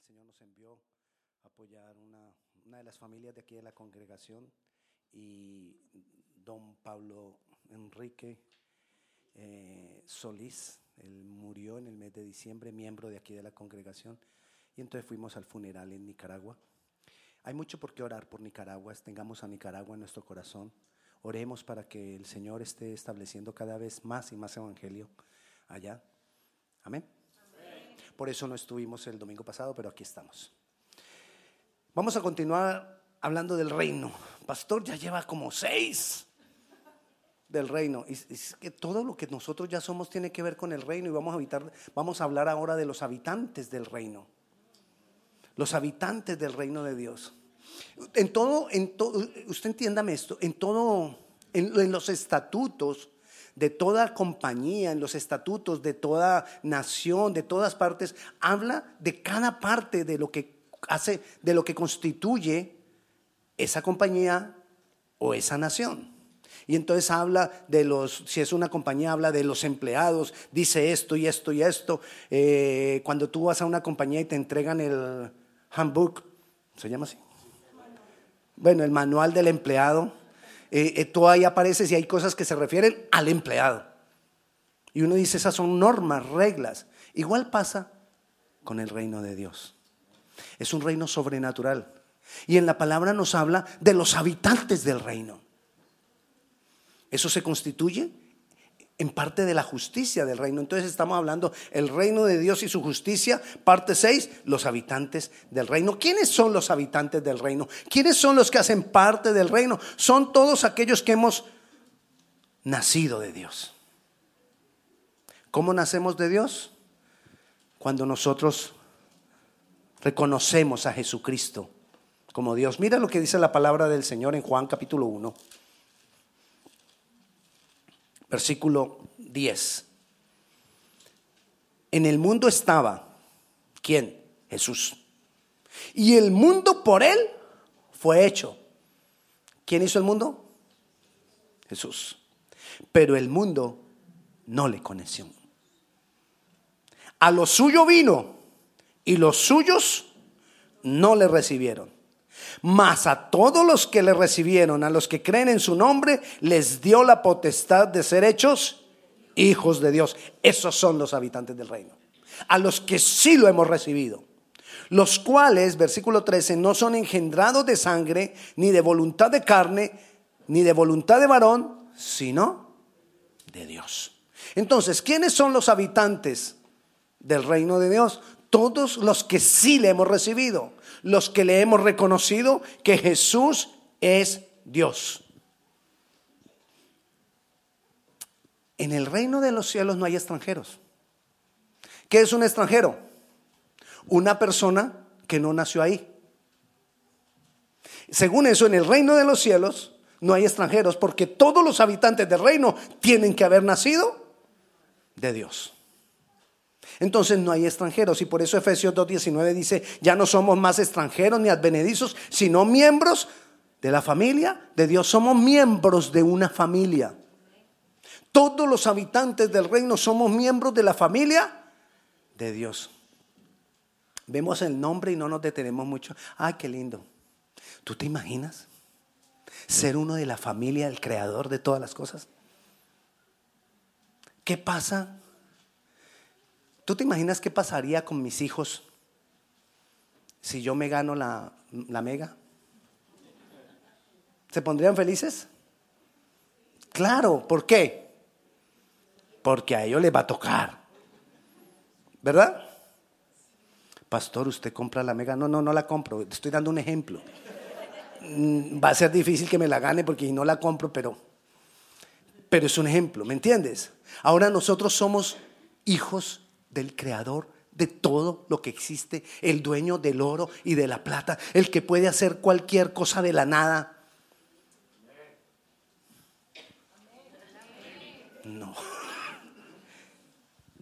el Señor nos envió a apoyar una, una de las familias de aquí de la congregación y don Pablo Enrique eh, Solís, él murió en el mes de diciembre, miembro de aquí de la congregación, y entonces fuimos al funeral en Nicaragua. Hay mucho por qué orar por Nicaragua, tengamos a Nicaragua en nuestro corazón. Oremos para que el Señor esté estableciendo cada vez más y más evangelio allá. Amén. Por eso no estuvimos el domingo pasado, pero aquí estamos. Vamos a continuar hablando del reino. Pastor ya lleva como seis del reino. Y es que todo lo que nosotros ya somos tiene que ver con el reino y vamos a habitar, vamos a hablar ahora de los habitantes del reino. Los habitantes del reino de Dios. En todo, en todo, usted entiéndame esto, en todo, en, los estatutos de toda compañía, en los estatutos de toda nación, de todas partes, habla de cada parte de lo que hace, de lo que constituye esa compañía o esa nación. Y entonces habla de los, si es una compañía, habla de los empleados, dice esto y esto y esto. Eh, cuando tú vas a una compañía y te entregan el handbook, ¿se llama así? Bueno, el manual del empleado, eh, eh, tú ahí apareces y hay cosas que se refieren al empleado. Y uno dice, esas son normas, reglas. Igual pasa con el reino de Dios. Es un reino sobrenatural. Y en la palabra nos habla de los habitantes del reino. Eso se constituye en parte de la justicia del reino. Entonces estamos hablando el reino de Dios y su justicia, parte 6, los habitantes del reino. ¿Quiénes son los habitantes del reino? ¿Quiénes son los que hacen parte del reino? Son todos aquellos que hemos nacido de Dios. ¿Cómo nacemos de Dios? Cuando nosotros reconocemos a Jesucristo como Dios. Mira lo que dice la palabra del Señor en Juan capítulo 1 versículo 10. En el mundo estaba, ¿quién? Jesús. Y el mundo por él fue hecho. ¿Quién hizo el mundo? Jesús. Pero el mundo no le conoció. A lo suyo vino y los suyos no le recibieron. Mas a todos los que le recibieron, a los que creen en su nombre, les dio la potestad de ser hechos hijos de Dios. Esos son los habitantes del reino. A los que sí lo hemos recibido. Los cuales, versículo 13, no son engendrados de sangre, ni de voluntad de carne, ni de voluntad de varón, sino de Dios. Entonces, ¿quiénes son los habitantes del reino de Dios? Todos los que sí le hemos recibido los que le hemos reconocido que Jesús es Dios. En el reino de los cielos no hay extranjeros. ¿Qué es un extranjero? Una persona que no nació ahí. Según eso, en el reino de los cielos no hay extranjeros porque todos los habitantes del reino tienen que haber nacido de Dios. Entonces no hay extranjeros y por eso Efesios 2.19 dice, ya no somos más extranjeros ni advenedizos, sino miembros de la familia de Dios. Somos miembros de una familia. Todos los habitantes del reino somos miembros de la familia de Dios. Vemos el nombre y no nos detenemos mucho. Ay, qué lindo. ¿Tú te imaginas ser uno de la familia del creador de todas las cosas? ¿Qué pasa ¿Tú te imaginas qué pasaría con mis hijos si yo me gano la, mega? ¿Se pondrían felices? Claro, ¿por qué? Porque a ellos les va a tocar. ¿Verdad? Pastor, ¿usted compra la mega? No, no, no la compro. Estoy dando un ejemplo. Mm, va a ser difícil que me la gane porque no la compro, pero, pero es un ejemplo, ¿me entiendes? Ahora nosotros somos hijos del creador de todo lo que existe, el dueño del oro y de la plata, el que puede hacer cualquier cosa de la nada. No.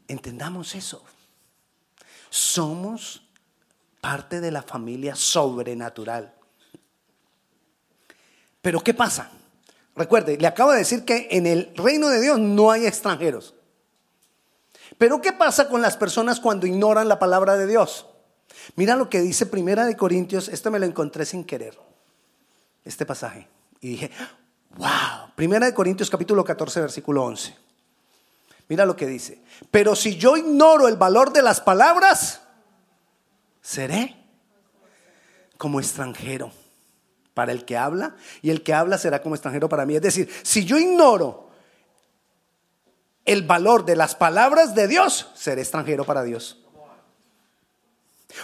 Entendamos eso. Somos parte de la familia sobrenatural. Pero ¿qué pasa? Recuerde, le acabo de decir que en el reino de Dios no hay extranjeros. Pero ¿qué pasa con las personas cuando ignoran la palabra de Dios? Mira lo que dice Primera de Corintios, esto me lo encontré sin querer, este pasaje. Y dije, wow, Primera de Corintios capítulo 14, versículo 11. Mira lo que dice, pero si yo ignoro el valor de las palabras, seré como extranjero para el que habla y el que habla será como extranjero para mí. Es decir, si yo ignoro el valor de las palabras de Dios, seré extranjero para Dios.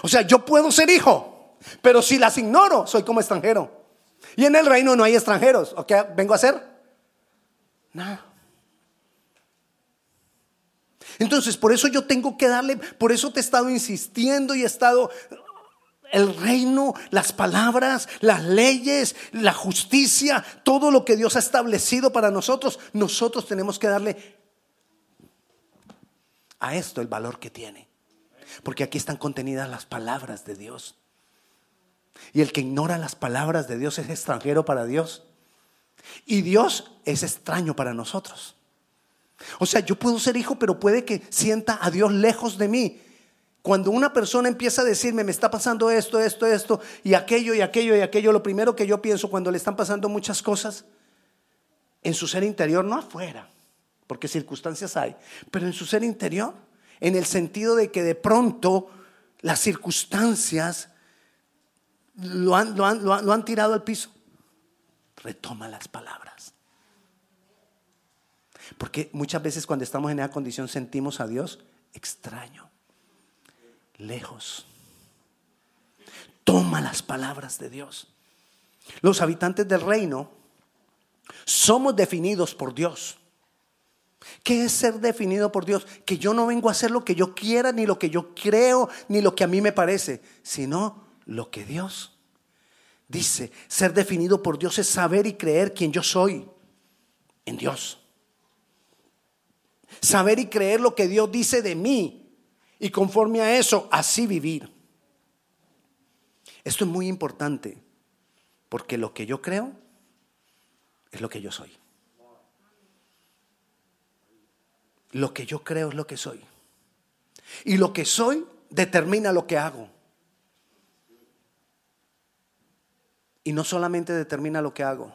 O sea, yo puedo ser hijo, pero si las ignoro, soy como extranjero. Y en el reino no hay extranjeros. ¿O qué vengo a hacer? Nada. Entonces, por eso yo tengo que darle, por eso te he estado insistiendo y he estado el reino, las palabras, las leyes, la justicia, todo lo que Dios ha establecido para nosotros, nosotros tenemos que darle a esto el valor que tiene. Porque aquí están contenidas las palabras de Dios. Y el que ignora las palabras de Dios es extranjero para Dios. Y Dios es extraño para nosotros. O sea, yo puedo ser hijo, pero puede que sienta a Dios lejos de mí. Cuando una persona empieza a decirme, me está pasando esto, esto, esto, y aquello, y aquello, y aquello, lo primero que yo pienso cuando le están pasando muchas cosas, en su ser interior, no afuera, porque circunstancias hay, pero en su ser interior, en el sentido de que de pronto las circunstancias lo han, lo han tirado al piso. Retoma las palabras. Porque muchas veces cuando estamos en esa condición sentimos a Dios extraño, lejos. Toma las palabras de Dios. Los habitantes del reino somos definidos por Dios. ¿Qué es ser definido por Dios? Que yo no vengo a hacer lo que yo quiera, ni lo que yo creo, ni lo que a mí me parece, sino lo que Dios dice. Ser definido por Dios es saber y creer quién yo soy en Dios. Saber y creer lo que Dios dice de mí y conforme a eso, así vivir. Esto es muy importante porque lo que yo creo es lo que yo soy. Lo que yo creo es lo que soy. Y lo que soy determina lo que hago. Y no solamente determina lo que hago,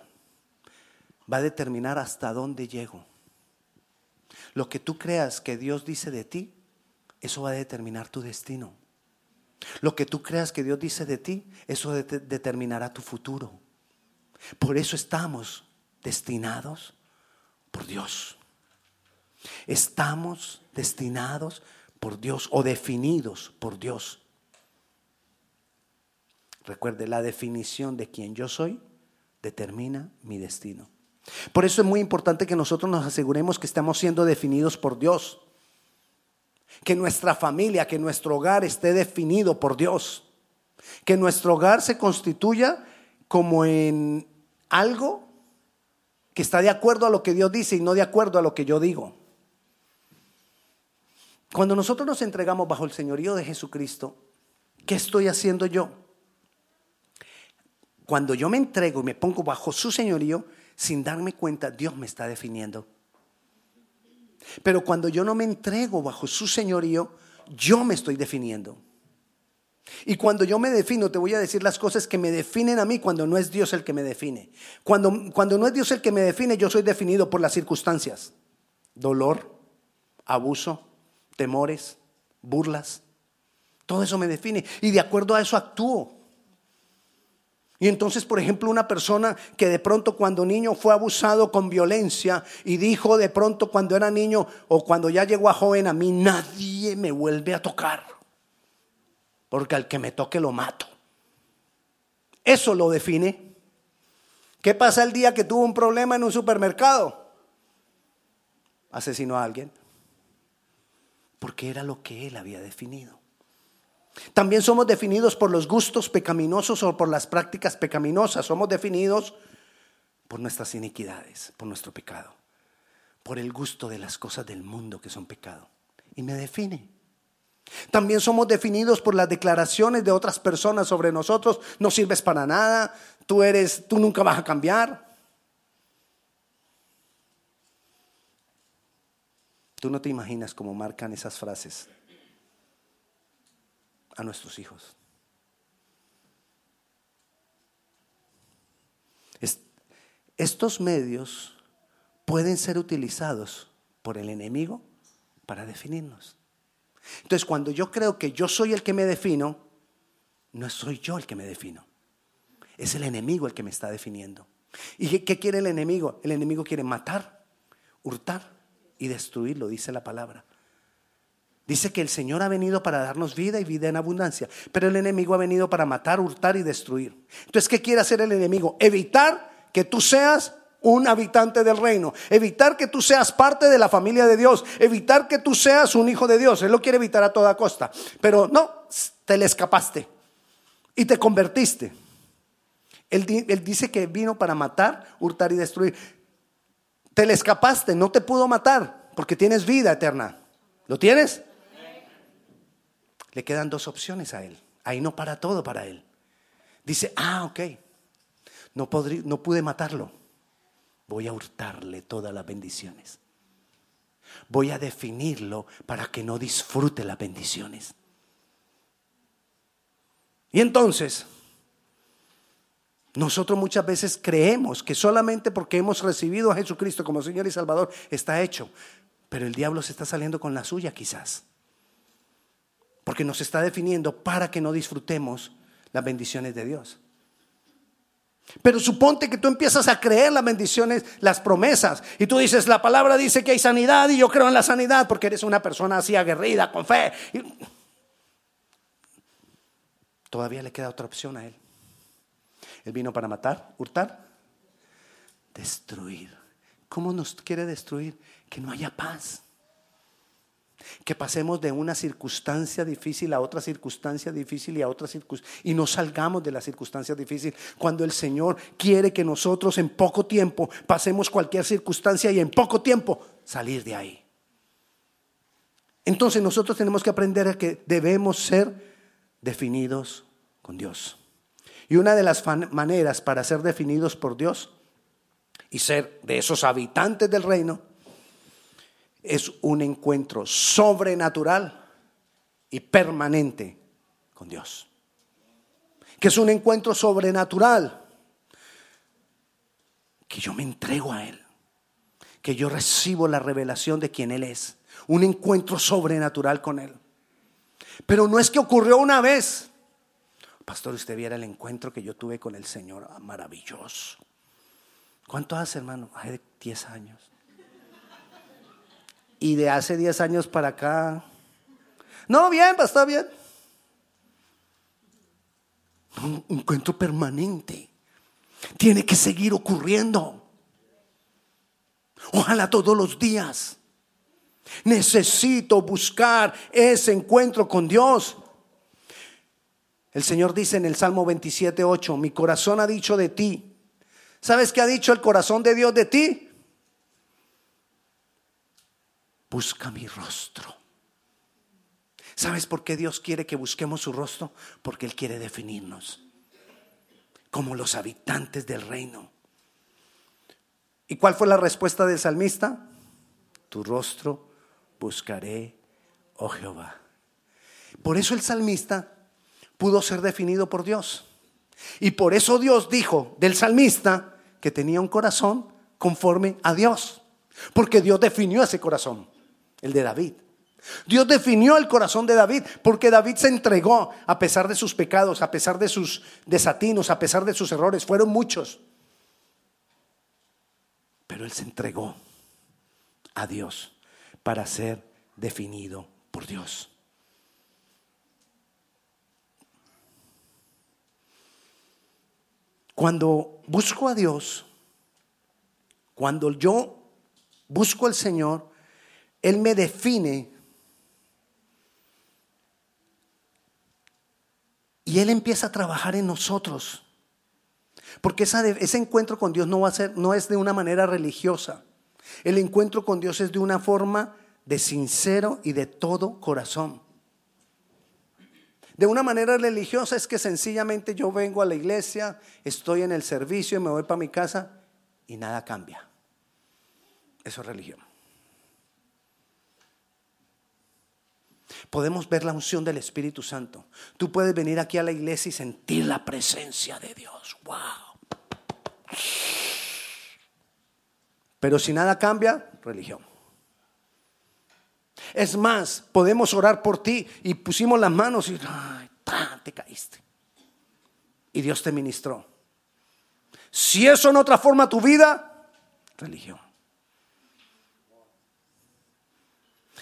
va a determinar hasta dónde llego. Lo que tú creas que Dios dice de ti, eso va a determinar tu destino. Lo que tú creas que Dios dice de ti, eso determinará tu futuro. Por eso estamos destinados por Dios. Estamos destinados por Dios o definidos por Dios. Recuerde, la definición de quien yo soy determina mi destino. Por eso es muy importante que nosotros nos aseguremos que estamos siendo definidos por Dios. Que nuestra familia, que nuestro hogar esté definido por Dios. Que nuestro hogar se constituya como en algo que está de acuerdo a lo que Dios dice y no de acuerdo a lo que yo digo. Cuando nosotros nos entregamos bajo el señorío de Jesucristo, ¿qué estoy haciendo yo? Cuando yo me entrego y me pongo bajo su señorío, sin darme cuenta, Dios me está definiendo. Pero cuando yo no me entrego bajo su señorío, yo me estoy definiendo. Y cuando yo me defino, te voy a decir las cosas que me definen a mí cuando no es Dios el que me define. Cuando, cuando no es Dios el que me define, yo soy definido por las circunstancias. Dolor, abuso, temores, burlas. Todo eso me define. Y de acuerdo a eso actúo. Y entonces, por ejemplo, una persona que de pronto cuando niño fue abusado con violencia y dijo de pronto cuando era niño o cuando ya llegó a joven, a mí nadie me vuelve a tocar, porque al que me toque lo mato. Eso lo define. ¿Qué pasa el día que tuvo un problema en un supermercado? Asesinó a alguien, porque era lo que él había definido. También somos definidos por los gustos pecaminosos o por las prácticas pecaminosas. Somos definidos por nuestras iniquidades, por nuestro pecado, por el gusto de las cosas del mundo que son pecado. Y me define. También somos definidos por las declaraciones de otras personas sobre nosotros. No sirves para nada, tú eres, tú nunca vas a cambiar. Tú no te imaginas cómo marcan esas frases a nuestros hijos. estos medios pueden ser utilizados por el enemigo para definirnos. Entonces, cuando yo creo que yo soy el que me defino, no soy yo el que me defino. Es el enemigo el que me está definiendo. ¿Y qué quiere el enemigo? El enemigo quiere matar, hurtar y destruir, lo dice la palabra. Dice que el Señor ha venido para darnos vida y vida en abundancia, pero el enemigo ha venido para matar, hurtar y destruir. Entonces, ¿qué quiere hacer el enemigo? Evitar que tú seas un habitante del reino, evitar que tú seas parte de la familia de Dios, evitar que tú seas un hijo de Dios. Él lo quiere evitar a toda costa, pero no, te le escapaste y te convertiste. Él, dice que vino para matar, hurtar y destruir. Te le escapaste, no te pudo matar porque tienes vida eterna. ¿Lo tienes? Le quedan dos opciones a él. Ahí no para todo para él. Dice, ah, ok, no, no pude matarlo voy a hurtarle todas las bendiciones. Voy a definirlo para que no disfrute las bendiciones. Y entonces, nosotros muchas veces creemos que solamente porque hemos recibido a Jesucristo como Señor y Salvador está hecho. Pero el diablo se está saliendo con la suya quizás. Porque nos está definiendo para que no disfrutemos las bendiciones de Dios. Pero suponte que tú empiezas a creer las bendiciones, las promesas, y tú dices, la palabra dice que hay sanidad y yo creo en la sanidad porque eres una persona así aguerrida, con fe. Todavía le queda otra opción a él. Vino para matar, hurtar, destruir. ¿Cómo nos quiere destruir? Que no haya paz. Que pasemos de una circunstancia difícil a otra circunstancia difícil y a otra circunstancia y no salgamos de la circunstancia difícil cuando el Señor quiere que nosotros en poco tiempo pasemos cualquier circunstancia y en poco tiempo salir de ahí. Entonces nosotros tenemos que aprender a que debemos ser definidos con Dios. Y una de las maneras para ser definidos por Dios y ser de esos habitantes del reino es un encuentro sobrenatural y permanente con Dios. Que es un encuentro sobrenatural. Que yo me entrego a Él. Que yo recibo la revelación de quién Él es. Un encuentro sobrenatural con Él. Pero no es que ocurrió una vez. Pastor, usted viera el encuentro que yo tuve con el Señor. Maravilloso. ¿Cuánto hace, hermano? Hace 10 años. Y de hace 10 años para acá. No, bien, está bien. Un encuentro permanente. Tiene que seguir ocurriendo. Ojalá todos los días. Necesito buscar ese encuentro con Dios. El Señor dice en el Salmo 27, 8, mi corazón ha dicho de ti. ¿Sabes qué ha dicho el corazón de Dios de ti? busca mi rostro. ¿Sabes por qué Dios quiere que busquemos su rostro? Porque Él quiere definirnos como los habitantes del reino. ¿Y cuál fue la respuesta del salmista? Tu rostro buscaré, oh Jehová. Por eso el salmista pudo ser definido por Dios. Y por eso Dios dijo del salmista que tenía un corazón conforme a Dios. Porque Dios definió ese corazón el de David. Dios definió el corazón de David porque David se entregó a pesar de sus pecados, a pesar de sus desatinos, a pesar de sus errores. Fueron muchos. Pero él se entregó a Dios para ser definido por Dios. Cuando busco a Dios, cuando yo busco al Señor, él me define. Y Él empieza a trabajar en nosotros. Porque ese encuentro con Dios no, va a ser, no es de una manera religiosa. El encuentro con Dios es de una forma de sincero y de todo corazón. De una manera religiosa es que sencillamente yo vengo a la iglesia, estoy en el servicio y me voy para mi casa y nada cambia. Eso es religión. podemos ver la unción del Espíritu Santo. Tú puedes venir aquí a la iglesia y sentir la presencia de Dios. ¡Wow! Pero si nada cambia, religión. Es más, podemos orar por ti y pusimos las manos y ay, te caíste. Y Dios te ministró. Si eso no transforma tu vida, religión.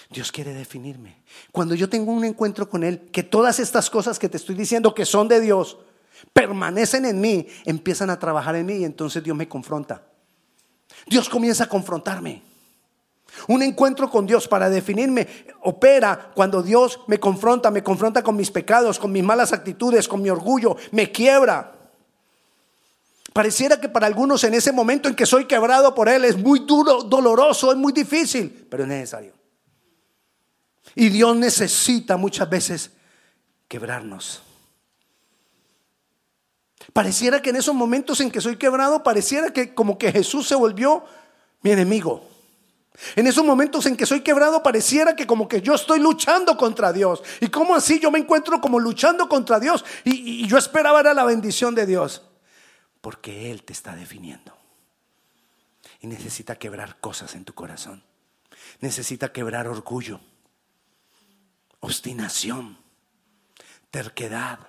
Dios quiere definirme. Cuando yo tengo un encuentro con Él, que todas estas cosas que te estoy diciendo que son de Dios, permanecen en mí, empiezan a trabajar en mí y entonces Dios me confronta. Dios comienza a confrontarme. Un encuentro con Dios para definirme opera cuando Dios me confronta, me confronta con mis pecados, con mis malas actitudes, con mi orgullo, me quiebra. Pareciera que para algunos en ese momento en que soy quebrado por Él es muy duro, doloroso, es muy difícil, pero es necesario. Y Dios necesita muchas veces quebrarnos. Pareciera que en esos momentos en que soy quebrado, pareciera que como que Jesús se volvió mi enemigo. En esos momentos en que soy quebrado, pareciera que como que yo estoy luchando contra Dios. ¿Y cómo así yo me encuentro como luchando contra Dios? Y, yo esperaba era la bendición de Dios. Porque Él te está definiendo. Y necesita quebrar cosas en tu corazón. Necesita quebrar orgullo obstinación, terquedad,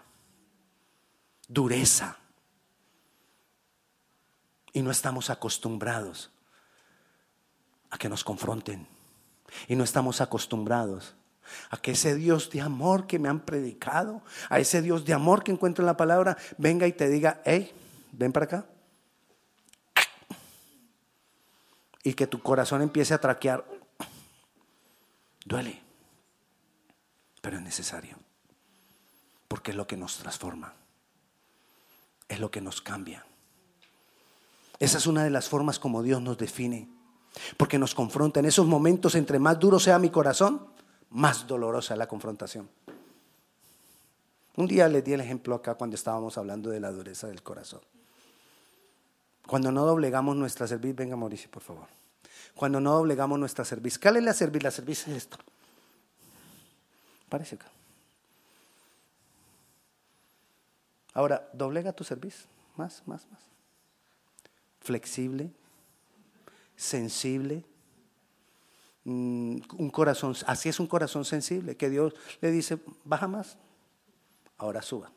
dureza. Y no estamos acostumbrados a que nos confronten. Y no estamos acostumbrados a que ese Dios de amor que me han predicado, a ese Dios de amor que encuentro en la palabra, venga y te diga, hey, ven para acá. Y que tu corazón empiece a traquear. Duele pero es necesario. Porque es lo que nos transforma. Es lo que nos cambia. Esa es una de las formas como Dios nos define. Porque nos confronta. En esos momentos, entre más duro sea mi corazón, más dolorosa es la confrontación. Un día le di el ejemplo acá cuando estábamos hablando de la dureza del corazón. Cuando no doblegamos nuestra cerviz, venga Mauricio, por favor. Cuando no doblegamos nuestra cerviz, ¿qué es la cerviz? La cerviz es esto. Parece acá. Ahora, doblega tu servicio. Más, más, más. Flexible, sensible. Mm, un corazón, así es un corazón sensible, que Dios le dice, baja más, ahora suba.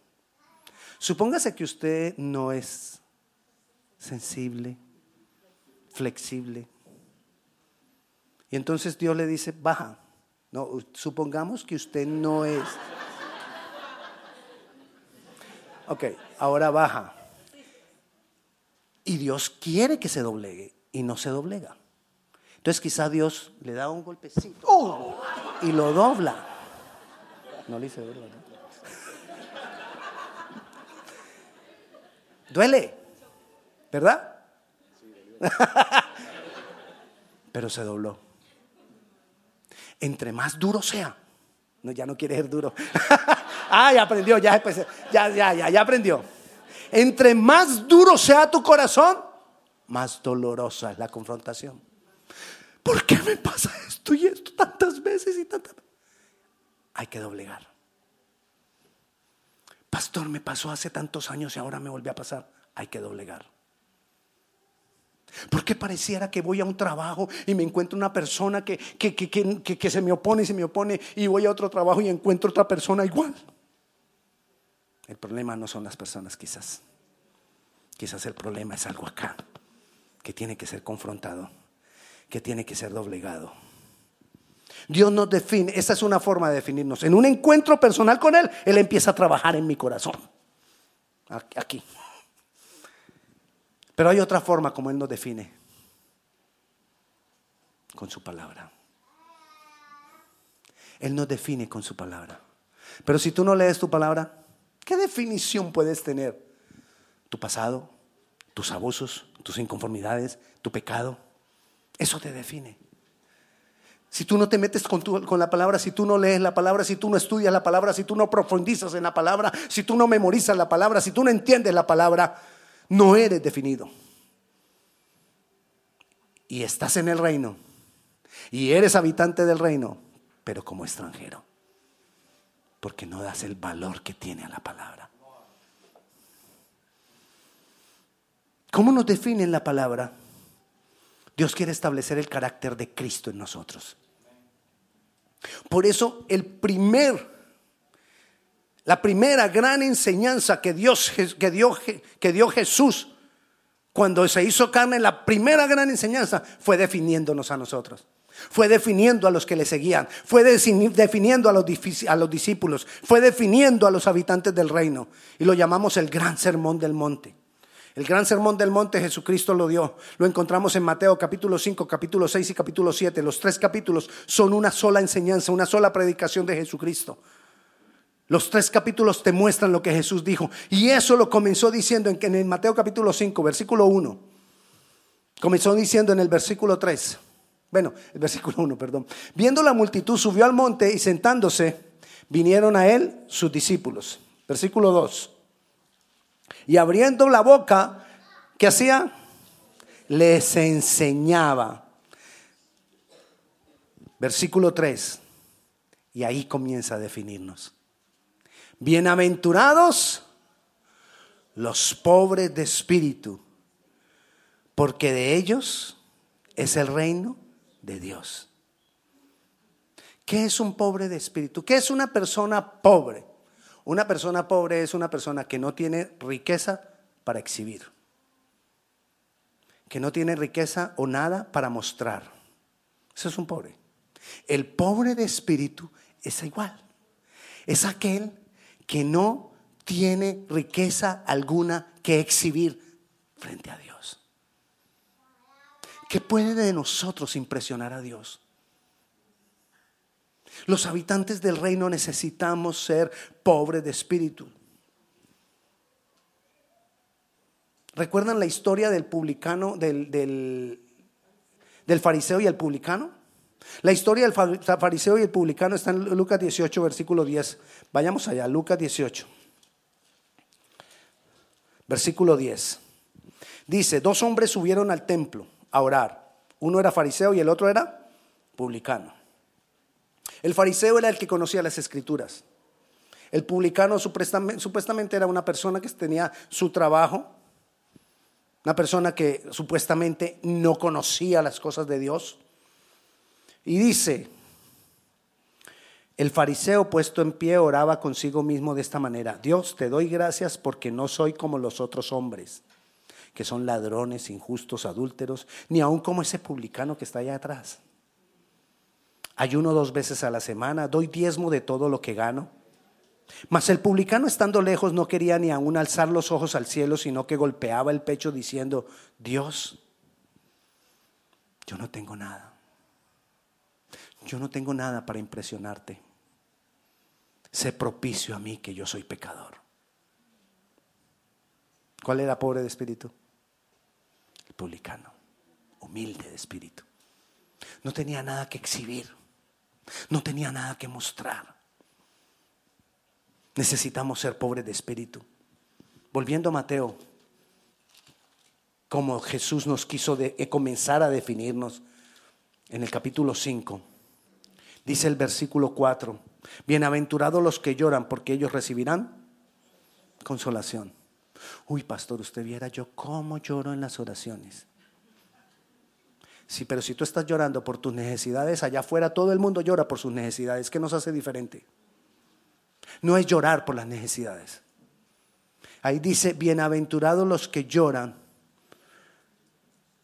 Supóngase que usted no es sensible, flexible. Y entonces Dios le dice, baja, no, supongamos que usted no es. Ok, ahora baja. Y Dios quiere que se doblegue y no se doblega. Entonces quizá Dios le da un golpecito ¡oh! y lo dobla. No le hice verlo, ¿no? Duele, ¿verdad? Pero se dobló entre más duro sea. No, ya no quiere ser duro. ah, ya aprendió, ya, ya, ya, ya aprendió. Entre más duro sea tu corazón, más dolorosa es la confrontación. ¿Por qué me pasa esto y esto tantas veces y tantas? Hay que doblegar. Pastor, me pasó hace tantos años y ahora me volvió a pasar. Hay que doblegar. Porque pareciera que voy a un trabajo y me encuentro una persona que, que, se me opone y se me opone y voy a otro trabajo y encuentro otra persona igual. El problema no son las personas quizás. Quizás el problema es algo acá que tiene que ser confrontado, que tiene que ser doblegado. Dios nos define, esa es una forma de definirnos. En un encuentro personal con Él, Él empieza a trabajar en mi corazón. Aquí. Pero hay otra forma como Él nos define. Con su palabra. Él nos define con su palabra. Pero si tú no lees tu palabra, ¿qué definición puedes tener? Tu pasado, tus abusos, tus inconformidades, tu pecado. Eso te define. Si tú no te metes con, con, la palabra, si tú no lees la palabra, si tú no estudias la palabra, si tú no profundizas en la palabra, si tú no memorizas la palabra, si tú no entiendes la palabra, no eres definido. Y estás en el reino. Y eres habitante del reino, pero como extranjero. Porque no das el valor que tiene a la palabra. ¿Cómo nos define la palabra? Dios quiere establecer el carácter de Cristo en nosotros. Por eso el primer, la primera gran enseñanza que, Dios, que, dio, que dio Jesús cuando se hizo carne, la primera gran enseñanza fue definiéndonos a nosotros. Fue definiendo a los que le seguían, fue definiendo a los, a los discípulos, fue definiendo a los habitantes del reino. Y lo llamamos el gran sermón del monte. El gran sermón del monte Jesucristo lo dio. Lo encontramos en Mateo capítulo 5, capítulo 6 y capítulo 7. Los tres capítulos son una sola enseñanza, una sola predicación de Jesucristo. Los tres capítulos te muestran lo que Jesús dijo. Y eso lo comenzó diciendo en, el Mateo capítulo 5, versículo 1. Comenzó diciendo en el versículo 3. Bueno, el versículo 1, perdón. Viendo la multitud, subió al monte y sentándose, vinieron a él sus discípulos. Versículo 2. Y abriendo la boca, ¿qué hacía? Les enseñaba. Versículo 3. Y ahí comienza a definirnos. Bienaventurados los pobres de espíritu, porque de ellos es el reino de Dios. ¿Qué es un pobre de espíritu? ¿Qué es una persona pobre? Una persona pobre es una persona que no tiene riqueza para exhibir, que no tiene riqueza o nada para mostrar. Eso es un pobre. El pobre de espíritu es igual. Es aquel que no tiene riqueza alguna que exhibir frente a Dios. ¿Qué puede de nosotros impresionar a Dios? Los habitantes del reino necesitamos ser pobres de espíritu. ¿Recuerdan la historia del publicano, del, del, fariseo y el publicano? La historia del fariseo y el publicano está en Lucas 18, versículo 10. Vayamos allá, Lucas 18, versículo 10. Dice, dos hombres subieron al templo a orar. Uno era fariseo y el otro era publicano. El fariseo era el que conocía las escrituras. El publicano supuestamente era una persona que tenía su trabajo, una persona que supuestamente no conocía las cosas de Dios. Y dice, el fariseo puesto en pie oraba consigo mismo de esta manera, Dios, te doy gracias porque no soy como los otros hombres, que son ladrones, injustos, adúlteros, ni aun como ese publicano que está allá atrás. Ayuno dos veces a la semana, doy diezmo de todo lo que gano. Mas el publicano estando lejos no quería ni aun alzar los ojos al cielo, sino que golpeaba el pecho diciendo, Dios, yo no tengo nada yo no tengo nada para impresionarte. Sé propicio a mí que yo soy pecador. ¿Cuál era pobre de espíritu? El publicano, humilde de espíritu. No tenía nada que exhibir, no tenía nada que mostrar. Necesitamos ser pobres de espíritu. Volviendo a Mateo, como Jesús nos quiso eh, comenzar a definirnos en el capítulo 5, Dice el versículo 4, bienaventurados los que lloran porque ellos recibirán consolación. Uy, pastor, usted viera yo cómo lloro en las oraciones. Sí, pero si tú estás llorando por tus necesidades, allá afuera todo el mundo llora por sus necesidades. ¿Qué nos hace diferente? No es llorar por las necesidades. Ahí dice, bienaventurados los que lloran.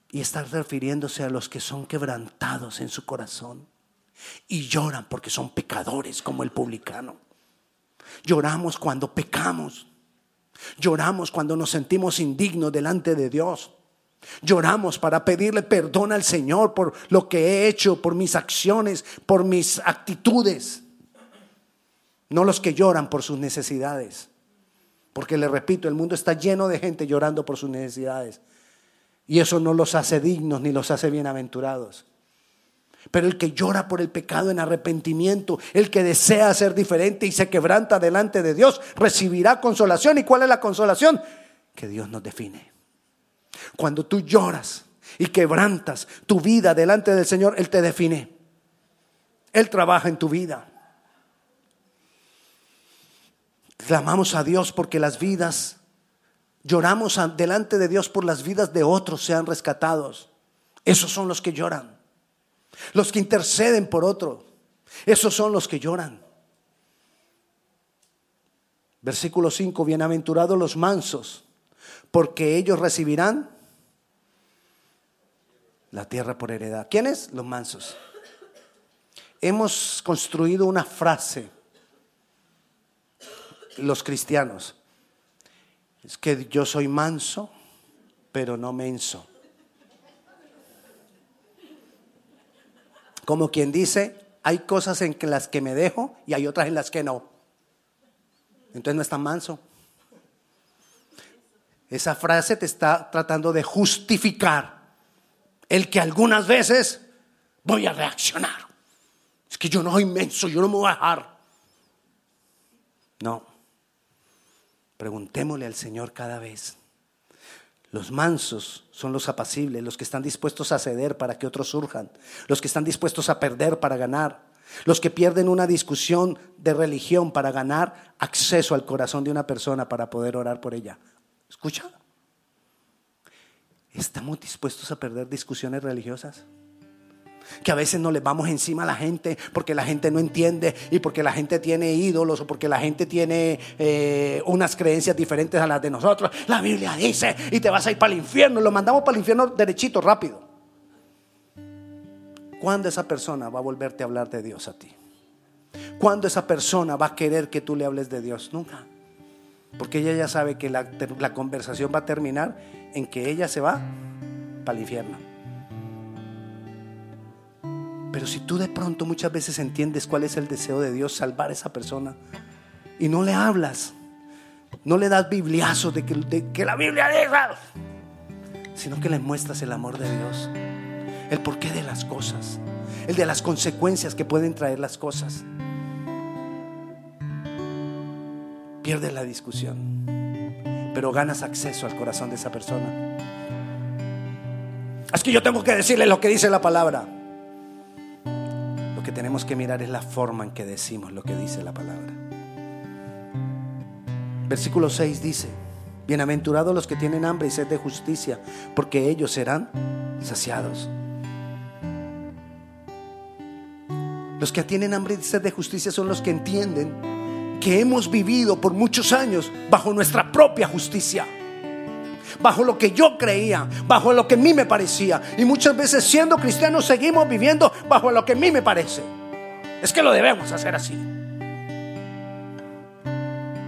Y está refiriéndose a los que son quebrantados en su corazón y lloran porque son pecadores como el publicano. Lloramos cuando pecamos. Lloramos cuando nos sentimos indignos delante de Dios. Lloramos para pedirle perdón al Señor por lo que he hecho, por mis acciones, por mis actitudes. No los que lloran por sus necesidades. Porque le repito, el mundo está lleno de gente llorando por sus necesidades. Y eso no los hace dignos ni los hace bienaventurados. Pero el que llora por el pecado en arrepentimiento, el que desea ser diferente y se quebranta delante de Dios, recibirá consolación. ¿Y cuál es la consolación? Que Dios nos define. Cuando tú lloras y quebrantas tu vida delante del Señor, Él te define. Él trabaja en tu vida. Clamamos a Dios porque las vidas, lloramos delante de Dios por las vidas de otros sean rescatados. Esos son los que lloran. Los que interceden por otro. Esos son los que lloran. Versículo 5, bienaventurados los mansos, porque ellos recibirán la tierra por heredad. ¿Quiénes? Los mansos. Hemos construido una frase, los cristianos, es que yo soy manso, pero no menso. Como quien dice, hay cosas en las que me dejo y hay otras en las que no. Entonces no es tan manso. Esa frase te está tratando de justificar el que algunas veces voy a reaccionar. Es que yo no soy inmenso, yo no me voy a dejar. No. Preguntémosle al Señor cada vez. Los mansos son los apacibles, los que están dispuestos a ceder para que otros surjan, los que están dispuestos a perder para ganar, los que pierden una discusión de religión para ganar acceso al corazón de una persona para poder orar por ella. ¿Escucha? ¿Estamos dispuestos a perder discusiones religiosas? Que a veces no le vamos encima a la gente porque la gente no entiende y porque la gente tiene ídolos o porque la gente tiene eh, unas creencias diferentes a las de nosotros. La Biblia dice y te vas a ir para el infierno. Lo mandamos para el infierno derechito, rápido. ¿Cuándo esa persona va a volverte a hablar de Dios a ti? ¿Cuándo esa persona va a querer que tú le hables de Dios? Nunca. Porque ella ya sabe que la, conversación va a terminar en que ella se va para el infierno. Pero si tú de pronto muchas veces entiendes cuál es el deseo de Dios, salvar a esa persona, y no le hablas, no le das bibliazos de que, de que la Biblia diga, sino que le muestras el amor de Dios el porqué de las cosas, el de las consecuencias que pueden traer las cosas. Pierdes la discusión, pero ganas acceso al corazón de esa persona. Es que yo tengo que decirle lo que dice la palabra. Lo que tenemos que mirar es la forma en que decimos lo que dice la palabra. Versículo 6 dice, bienaventurados los que tienen hambre y sed de justicia, porque ellos serán saciados. Los que tienen hambre y sed de justicia son los que entienden que hemos vivido por muchos años bajo nuestra propia justicia. Bajo lo que yo creía, bajo lo que a mí me parecía. Y muchas veces siendo cristianos seguimos viviendo bajo lo que a mí me parece. Es que lo debemos hacer así.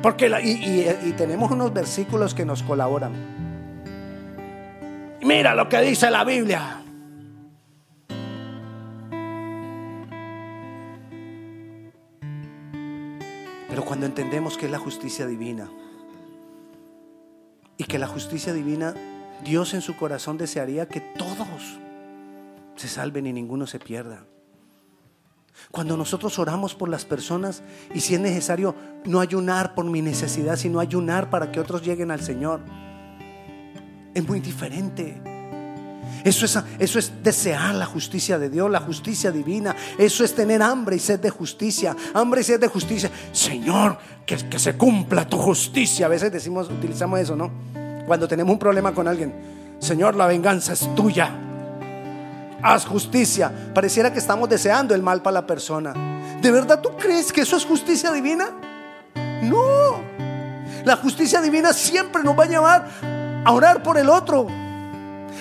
Porque y, tenemos unos versículos que nos colaboran. Mira lo que dice la Biblia. Cuando entendemos que es la justicia divina y que la justicia divina, Dios en su corazón desearía que todos se salven y ninguno se pierda. Cuando nosotros oramos por las personas y si es necesario no ayunar por mi necesidad, sino ayunar para que otros lleguen al Señor, es muy diferente. Eso es, eso es desear la justicia de Dios, la justicia divina. Eso es tener hambre y sed de justicia. Hambre y sed de justicia. Señor, que, que se cumpla tu justicia. A veces decimos, utilizamos eso, ¿no? Cuando tenemos un problema con alguien. Señor, la venganza es tuya. Haz justicia. Pareciera que estamos deseando el mal para la persona. ¿De verdad tú crees que eso es justicia divina? No. La justicia divina siempre nos va a llevar a orar por el otro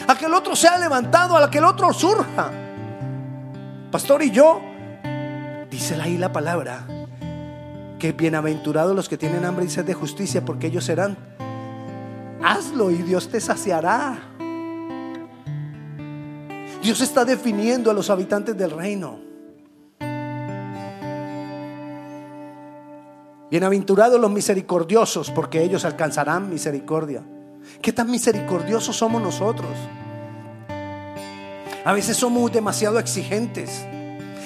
a que el otro sea levantado, a que el otro surja. Pastor, y yo, dice ahí la palabra, que bienaventurados los que tienen hambre y sed de justicia, porque ellos serán. Hazlo y Dios te saciará. Dios está definiendo a los habitantes del reino. Bienaventurados los misericordiosos, porque ellos alcanzarán misericordia. ¿Qué tan misericordiosos somos nosotros? A veces somos demasiado exigentes.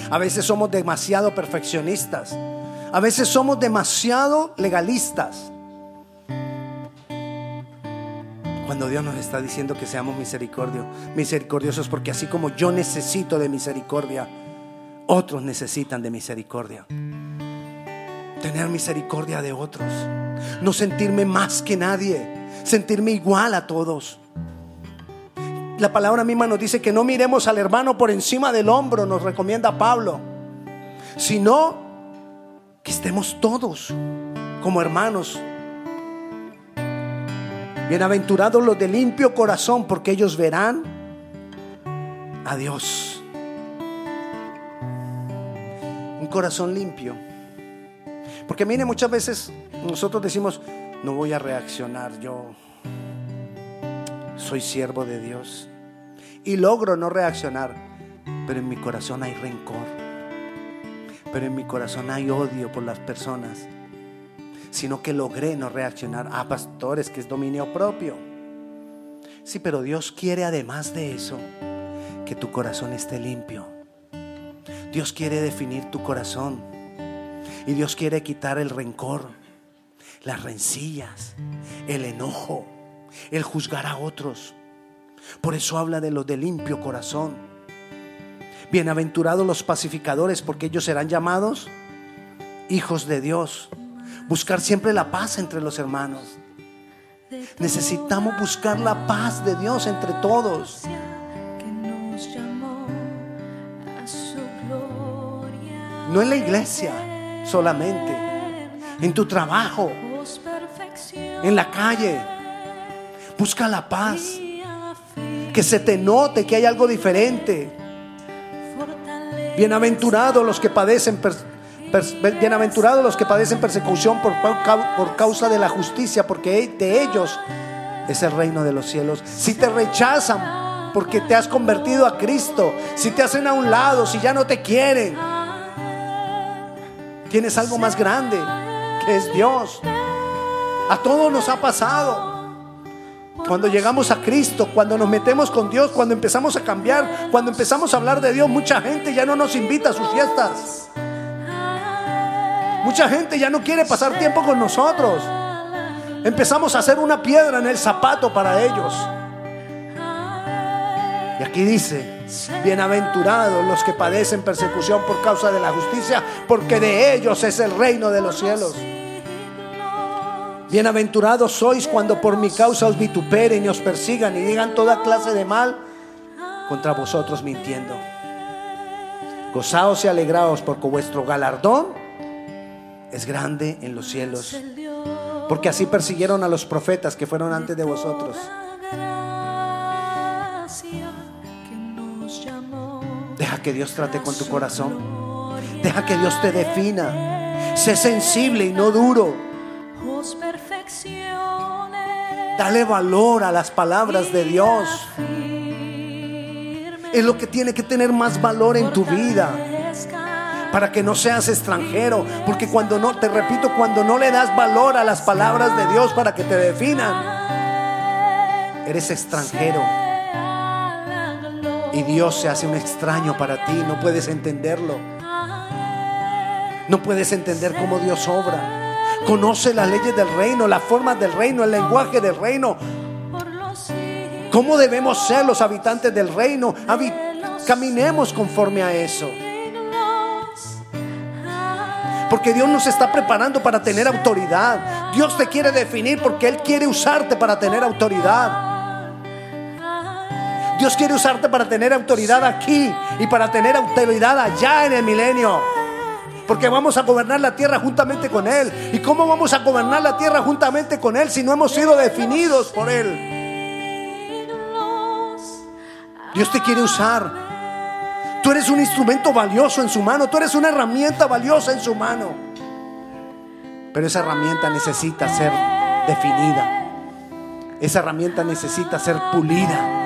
A veces somos demasiado perfeccionistas. A veces somos demasiado legalistas. Cuando Dios nos está diciendo que seamos misericordio, misericordiosos, porque así como yo necesito de misericordia, otros necesitan de misericordia. Tener misericordia de otros. No sentirme más que nadie. Sentirme igual a todos. La palabra misma nos dice que no miremos al hermano por encima del hombro, nos recomienda Pablo. Sino que estemos todos como hermanos. Bienaventurados los de limpio corazón, porque ellos verán a Dios. Un corazón limpio. Porque mire, muchas veces nosotros decimos, no voy a reaccionar, yo soy siervo de Dios. Y logro no reaccionar, pero en mi corazón hay rencor pero en mi corazón hay odio por las personas, sino que logré no reaccionar. a pastores, que es dominio propio. Sí, pero Dios quiere además de eso que tu corazón esté limpio. Dios quiere definir tu corazón y Dios quiere quitar el rencor, las rencillas, el enojo, el juzgar a otros. Por eso habla de los de limpio corazón Bienaventurados los pacificadores, porque ellos serán llamados hijos de Dios. Buscar siempre la paz entre los hermanos. Necesitamos buscar la paz de Dios entre todos. No en la iglesia solamente, en tu trabajo, en la calle. Busca la paz. Que se te note que hay algo diferente Bienaventurados los que padecen bienaventurados los que padecen persecución por, por causa de la justicia, porque de ellos es el reino de los cielos. Si te rechazan porque te has convertido a Cristo, si te hacen a un lado, si ya no te quieren, tienes algo más grande que es Dios. A todos nos ha pasado. Cuando llegamos a Cristo, cuando nos metemos con Dios, cuando empezamos a cambiar, cuando empezamos a hablar de Dios, mucha gente ya no nos invita a sus fiestas. Mucha gente ya no quiere pasar tiempo con nosotros. Empezamos a hacer una piedra en el zapato para ellos. Y aquí dice, bienaventurados los que padecen persecución por causa de la justicia, porque de ellos es el reino de los cielos. Bienaventurados sois cuando por mi causa os vituperen y os persigan y digan toda clase de mal contra vosotros mintiendo. Gozaos y alegraos porque vuestro galardón es grande en los cielos. Porque así persiguieron a los profetas que fueron antes de vosotros. Deja que Dios trate con tu corazón. Deja que Dios te defina. Sé sensible y no duro. Dale valor a las palabras de Dios. Es lo que tiene que tener más valor en tu vida. Para que no seas extranjero. Porque cuando no, te repito, cuando no le das valor a las palabras de Dios para que te definan, eres extranjero. Y Dios se hace un extraño para ti. No puedes entenderlo. No puedes entender cómo Dios obra. Conoce las leyes del reino, las formas del reino, el lenguaje del reino. ¿Cómo debemos ser los habitantes del reino? caminemos conforme a eso. Porque Dios nos está preparando para tener autoridad. Dios te quiere definir porque Él quiere usarte para tener autoridad. Dios quiere usarte para tener autoridad aquí y para tener autoridad allá en el milenio. Porque vamos a gobernar la tierra juntamente con Él. ¿Y cómo vamos a gobernar la tierra juntamente con Él si no hemos sido definidos por Él? Dios te quiere usar. Tú eres un instrumento valioso en su mano. Tú eres una herramienta valiosa en su mano. Pero esa herramienta necesita ser definida. Esa herramienta necesita ser pulida.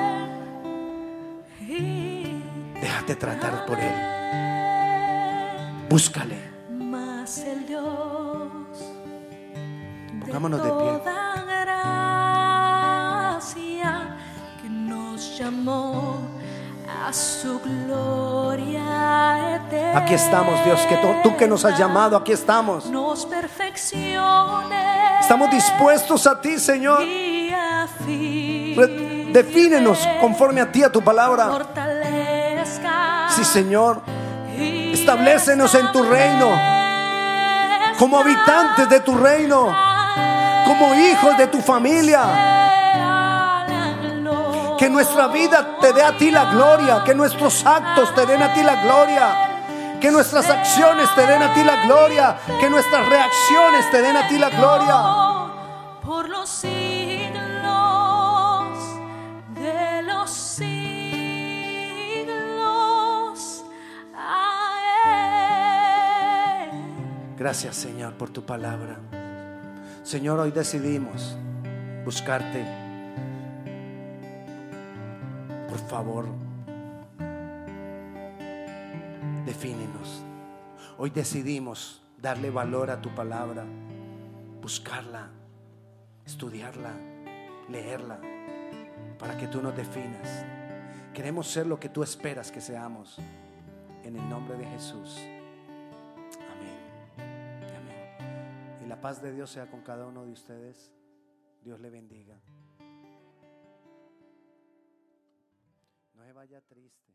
Déjate tratar por Él. Búscale. Pongámonos de pie. que nos llamó a su gloria eterna. Aquí estamos, Dios, que tú, que nos has llamado, aquí estamos. Nos perfeccione. Estamos dispuestos a ti, Señor. Defínenos conforme a ti, a tu palabra. Sí, Señor. Establécenos en tu reino. como habitantes de tu reino, como hijos de tu familia. Que nuestra vida te dé a ti la gloria, que nuestros actos te den a ti la gloria, que nuestras acciones te den a ti la gloria, que nuestras reacciones te den a ti la gloria. Por los Gracias Señor por tu palabra. Señor, hoy decidimos buscarte. Por favor, defínenos. Hoy decidimos darle valor a tu palabra, buscarla, estudiarla, leerla, para que tú nos definas. Queremos ser lo que tú esperas que seamos. En el nombre de Jesús. Paz de Dios sea con cada uno de ustedes. Dios le bendiga. No se vaya triste.